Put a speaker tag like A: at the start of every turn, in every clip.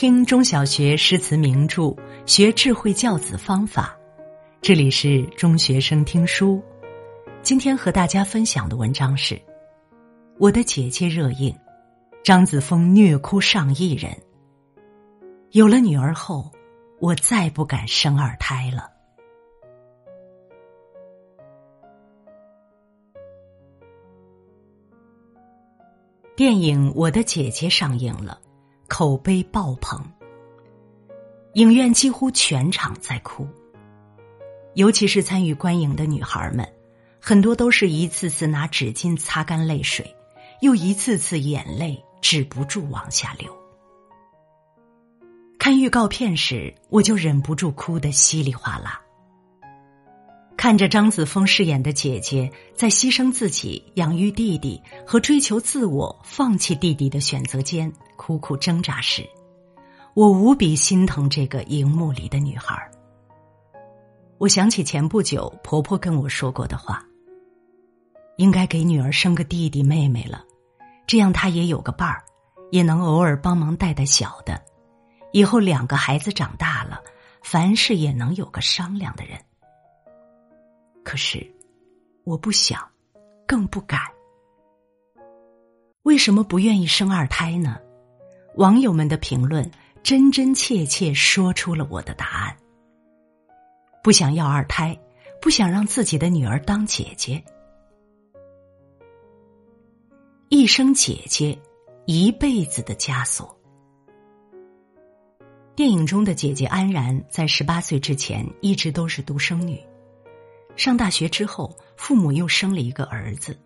A: 听中小学诗词名著，学智慧教子方法。这里是中学生听书。今天和大家分享的文章是《我的姐姐》热映，张子枫虐哭上亿人。有了女儿后，我再不敢生二胎了。电影《我的姐姐》上映了，口碑爆棚。影院几乎全场在哭，尤其是参与观影的女孩们，很多都是一次次拿纸巾擦干泪水，又一次次眼泪止不住往下流。看预告片时，我就忍不住哭得稀里哗啦。看着张子枫饰演的姐姐在牺牲自己养育弟弟和追求自我、放弃弟弟的选择间苦苦挣扎时，我无比心疼这个荧幕里的女孩。我想起前不久婆婆跟我说过的话：“应该给女儿生个弟弟妹妹了，这样她也有个伴儿，也能偶尔帮忙带带小的。以后两个孩子长大了，凡事也能有个商量的人。”可是，我不想，更不敢。为什么不愿意生二胎呢？网友们的评论真真切切说出了我的答案：不想要二胎，不想让自己的女儿当姐姐。一生姐姐，一辈子的枷锁。电影中的姐姐安然，在十八岁之前一直都是独生女。上大学之后，父母又生了一个儿子。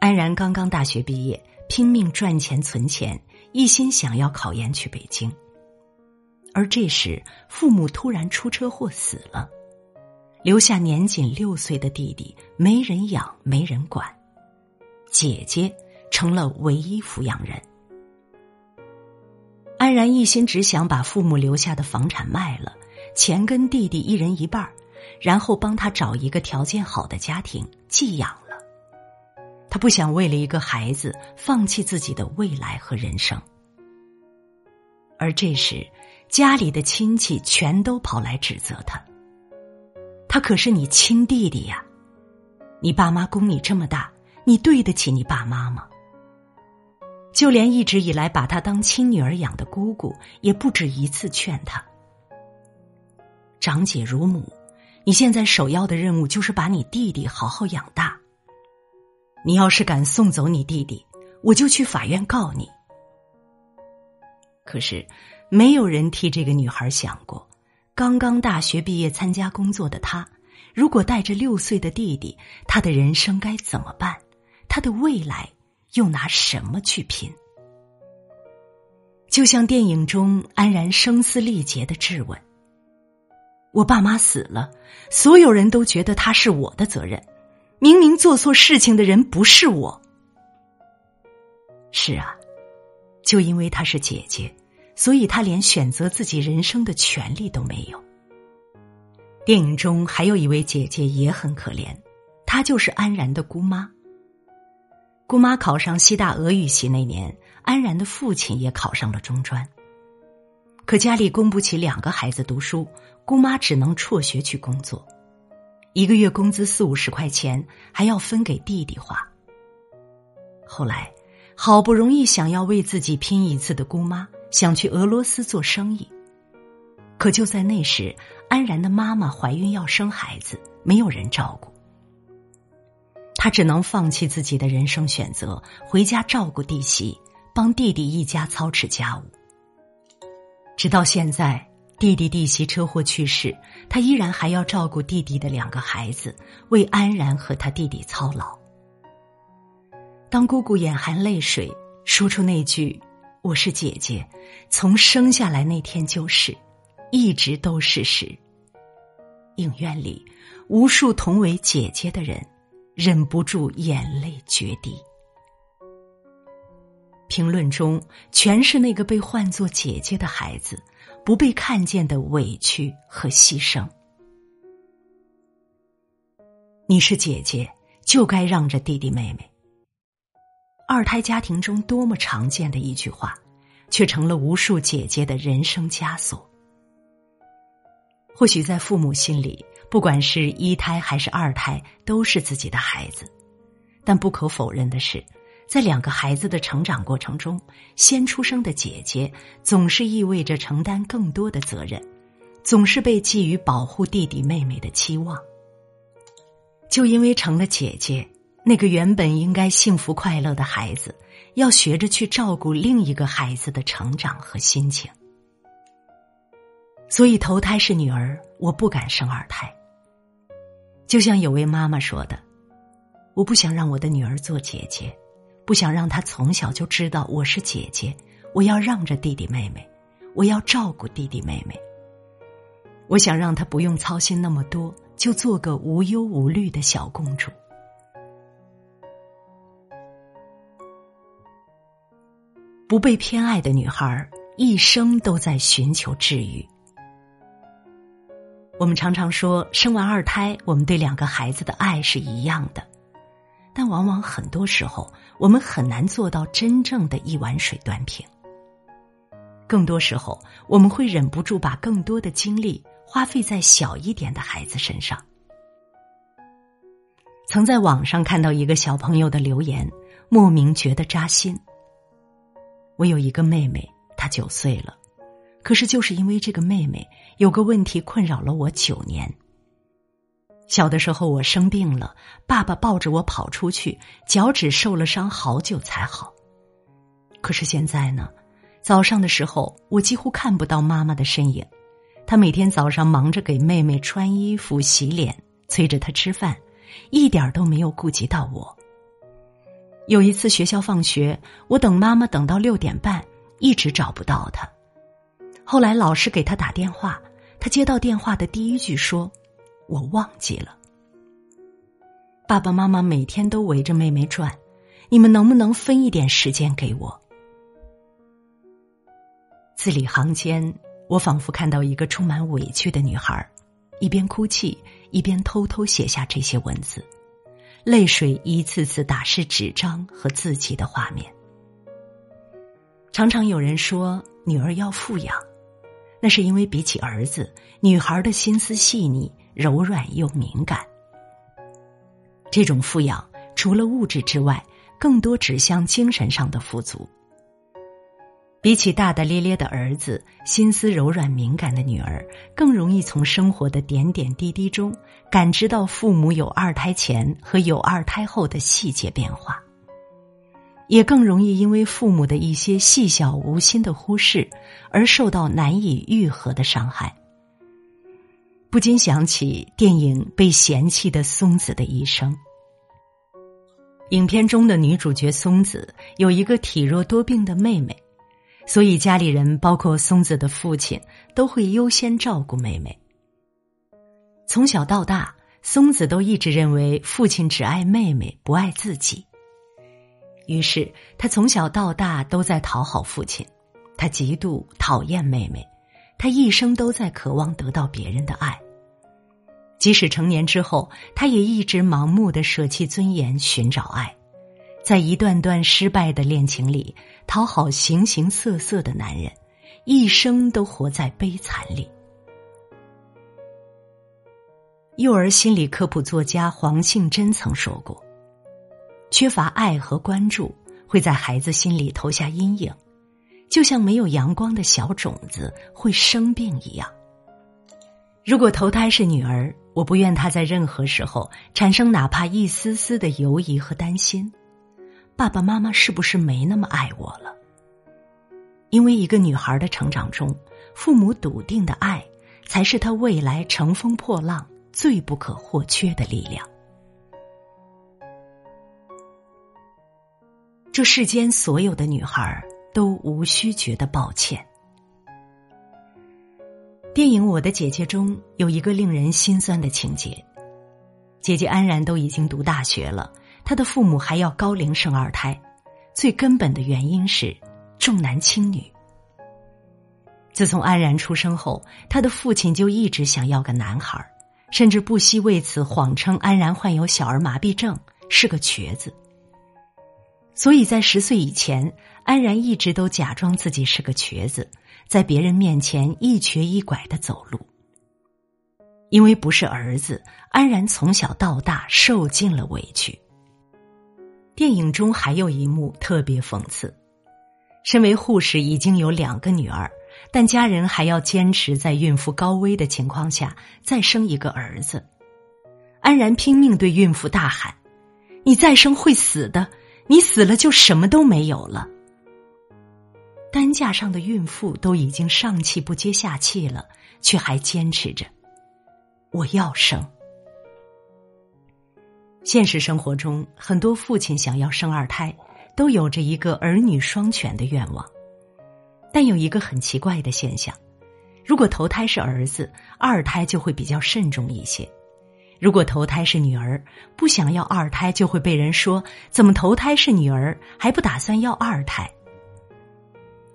A: 安然刚刚大学毕业，拼命赚钱存钱，一心想要考研去北京。而这时，父母突然出车祸死了，留下年仅六岁的弟弟，没人养，没人管，姐姐成了唯一抚养人。安然一心只想把父母留下的房产卖了，钱跟弟弟一人一半儿。然后帮他找一个条件好的家庭寄养了。他不想为了一个孩子放弃自己的未来和人生。而这时，家里的亲戚全都跑来指责他：“他可是你亲弟弟呀，你爸妈供你这么大，你对得起你爸妈吗？”就连一直以来把他当亲女儿养的姑姑，也不止一次劝他：“长姐如母。”你现在首要的任务就是把你弟弟好好养大。你要是敢送走你弟弟，我就去法院告你。可是，没有人替这个女孩想过，刚刚大学毕业参加工作的她，如果带着六岁的弟弟，她的人生该怎么办？她的未来又拿什么去拼？就像电影中安然声嘶力竭的质问。我爸妈死了，所有人都觉得他是我的责任。明明做错事情的人不是我。是啊，就因为她是姐姐，所以她连选择自己人生的权利都没有。电影中还有一位姐姐也很可怜，她就是安然的姑妈。姑妈考上西大俄语系那年，安然的父亲也考上了中专。可家里供不起两个孩子读书，姑妈只能辍学去工作，一个月工资四五十块钱，还要分给弟弟花。后来，好不容易想要为自己拼一次的姑妈，想去俄罗斯做生意，可就在那时，安然的妈妈怀孕要生孩子，没有人照顾，她只能放弃自己的人生选择，回家照顾弟媳，帮弟弟一家操持家务。直到现在，弟弟弟媳车祸去世，他依然还要照顾弟弟的两个孩子，为安然和他弟弟操劳。当姑姑眼含泪水说出那句“我是姐姐，从生下来那天就是，一直都是”时，影院里无数同为姐姐的人忍不住眼泪决堤。评论中全是那个被唤作姐姐的孩子，不被看见的委屈和牺牲。你是姐姐，就该让着弟弟妹妹。二胎家庭中多么常见的一句话，却成了无数姐姐的人生枷锁。或许在父母心里，不管是一胎还是二胎，都是自己的孩子。但不可否认的是，在两个孩子的成长过程中，先出生的姐姐总是意味着承担更多的责任，总是被寄予保护弟弟妹妹的期望。就因为成了姐姐，那个原本应该幸福快乐的孩子，要学着去照顾另一个孩子的成长和心情。所以投胎是女儿，我不敢生二胎。就像有位妈妈说的：“我不想让我的女儿做姐姐，不想让她从小就知道我是姐姐，我要让着弟弟妹妹，我要照顾弟弟妹妹。我想让她不用操心那么多，就做个无忧无虑的小公主。”不被偏爱的女孩，一生都在寻求治愈。我们常常说，生完二胎，我们对两个孩子的爱是一样的，但往往很多时候，我们很难做到真正的一碗水端平。更多时候，我们会忍不住把更多的精力花费在小一点的孩子身上。曾在网上看到一个小朋友的留言，莫名觉得扎心。我有一个妹妹，她九岁了。可是，就是因为这个妹妹有个问题困扰了我九年。小的时候我生病了，爸爸抱着我跑出去，脚趾受了伤，好久才好。可是现在呢，早上的时候我几乎看不到妈妈的身影，她每天早上忙着给妹妹穿衣服、洗脸，催着她吃饭，一点都没有顾及到我。有一次学校放学，我等妈妈等到六点半，一直找不到她。后来老师给她打电话，她接到电话的第一句说：“我忘记了。”爸爸妈妈每天都围着妹妹转，你们能不能分一点时间给我？字里行间，我仿佛看到一个充满委屈的女孩，一边哭泣，一边偷偷写下这些文字，泪水一次次打湿纸张和自己的画面。常常有人说，女儿要富养。那是因为比起儿子，女孩的心思细腻、柔软又敏感。这种富养除了物质之外，更多指向精神上的富足。比起大大咧咧的儿子，心思柔软敏感的女儿更容易从生活的点点滴滴中感知到父母有二胎前和有二胎后的细节变化。也更容易因为父母的一些细小无心的忽视，而受到难以愈合的伤害。不禁想起电影《被嫌弃的松子的一生》。影片中的女主角松子有一个体弱多病的妹妹，所以家里人，包括松子的父亲，都会优先照顾妹妹。从小到大，松子都一直认为父亲只爱妹妹，不爱自己。于是，他从小到大都在讨好父亲，他极度讨厌妹妹，他一生都在渴望得到别人的爱。即使成年之后，他也一直盲目的舍弃尊严寻找爱，在一段段失败的恋情里讨好形形色色的男人，一生都活在悲惨里。幼儿心理科普作家黄杏珍曾说过。缺乏爱和关注，会在孩子心里投下阴影，就像没有阳光的小种子会生病一样。如果投胎是女儿，我不愿她在任何时候产生哪怕一丝丝的犹疑和担心：爸爸妈妈是不是没那么爱我了？因为一个女孩的成长中，父母笃定的爱，才是她未来乘风破浪最不可或缺的力量。这世间所有的女孩都无需觉得抱歉。电影《我的姐姐》中有一个令人心酸的情节：姐姐安然都已经读大学了，她的父母还要高龄生二胎，最根本的原因是重男轻女。自从安然出生后，他的父亲就一直想要个男孩，甚至不惜为此谎称安然患有小儿麻痹症，是个瘸子。所以在十岁以前，安然一直都假装自己是个瘸子，在别人面前一瘸一拐的走路。因为不是儿子，安然从小到大受尽了委屈。电影中还有一幕特别讽刺：身为护士已经有两个女儿，但家人还要坚持在孕妇高危的情况下再生一个儿子。安然拼命对孕妇大喊：“你再生会死的，你死了就什么都没有了。”担架上的孕妇都已经上气不接下气了，却还坚持着。我要生。现实生活中，很多父亲想要生二胎，都有着一个儿女双全的愿望。但有一个很奇怪的现象：如果头胎是儿子，二胎就会比较慎重一些；如果头胎是女儿，不想要二胎，就会被人说怎么头胎是女儿还不打算要二胎。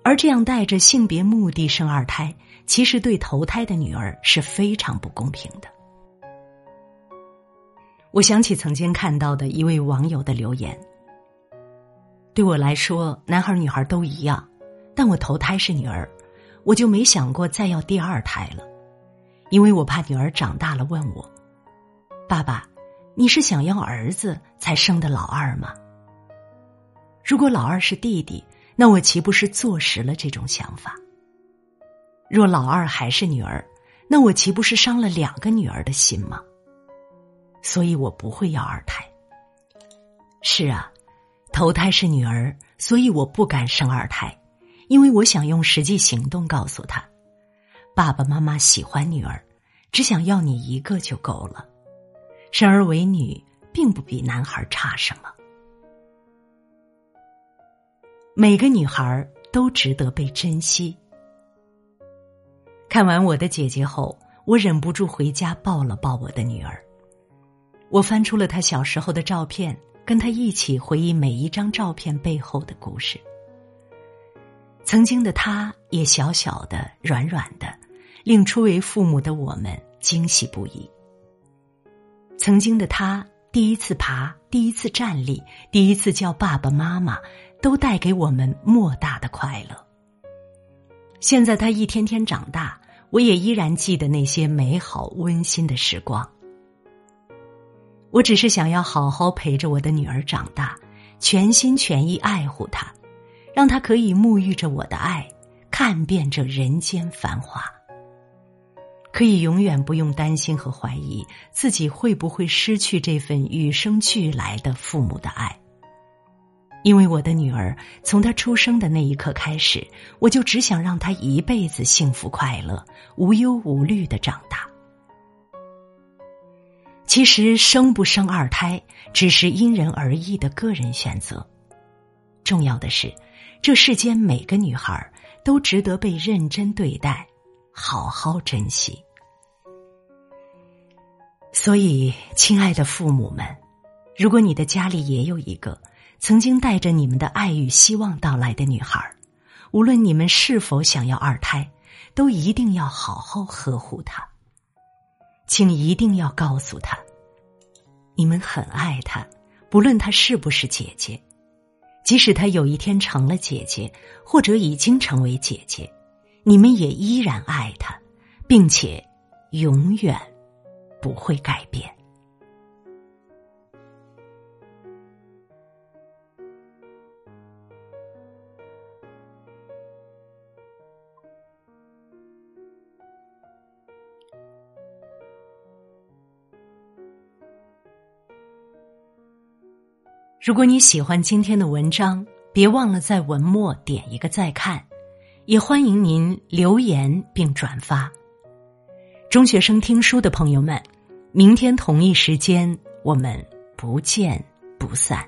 A: 而这样带着性别目的生二胎。其实对投胎的女儿是非常不公平的。我想起曾经看到的一位网友的留言：“对我来说，男孩女孩都一样，但我投胎是女儿，我就没想过再要第二胎了，因为我怕女儿长大了问我，爸爸，你是想要儿子才生的老二吗？如果老二是弟弟，那我岂不是坐实了这种想法？”若老二还是女儿，那我岂不是伤了两个女儿的心吗？所以我不会要二胎。是啊，头胎是女儿，所以我不敢生二胎，因为我想用实际行动告诉他，爸爸妈妈喜欢女儿，只想要你一个就够了。生儿为女，并不比男孩差什么。每个女孩都值得被珍惜。看完我的姐姐后，我忍不住回家抱了抱我的女儿。我翻出了她小时候的照片，跟她一起回忆每一张照片背后的故事。曾经的她也小小的、软软的，令初为父母的我们惊喜不已。曾经的她第一次爬、第一次站立、第一次叫爸爸妈妈，都带给我们莫大的快乐。现在他一天天长大，我也依然记得那些美好温馨的时光。我只是想要好好陪着我的女儿长大，全心全意爱护她，让她可以沐浴着我的爱，看遍这人间繁华，可以永远不用担心和怀疑自己会不会失去这份与生俱来的父母的爱。因为我的女儿从她出生的那一刻开始，我就只想让她一辈子幸福快乐、无忧无虑的长大。其实生不生二胎只是因人而异的个人选择，重要的是，这世间每个女孩都值得被认真对待，好好珍惜。所以，亲爱的父母们，如果你的家里也有一个。曾经带着你们的爱与希望到来的女孩，无论你们是否想要二胎，都一定要好好呵护她。请一定要告诉她，你们很爱她，不论她是不是姐姐，即使她有一天成了姐姐，或者已经成为姐姐，你们也依然爱她，并且永远不会改变。如果你喜欢今天的文章，别忘了在文末点一个再看，也欢迎您留言并转发。中学生听书的朋友们，明天同一时间我们不见不散。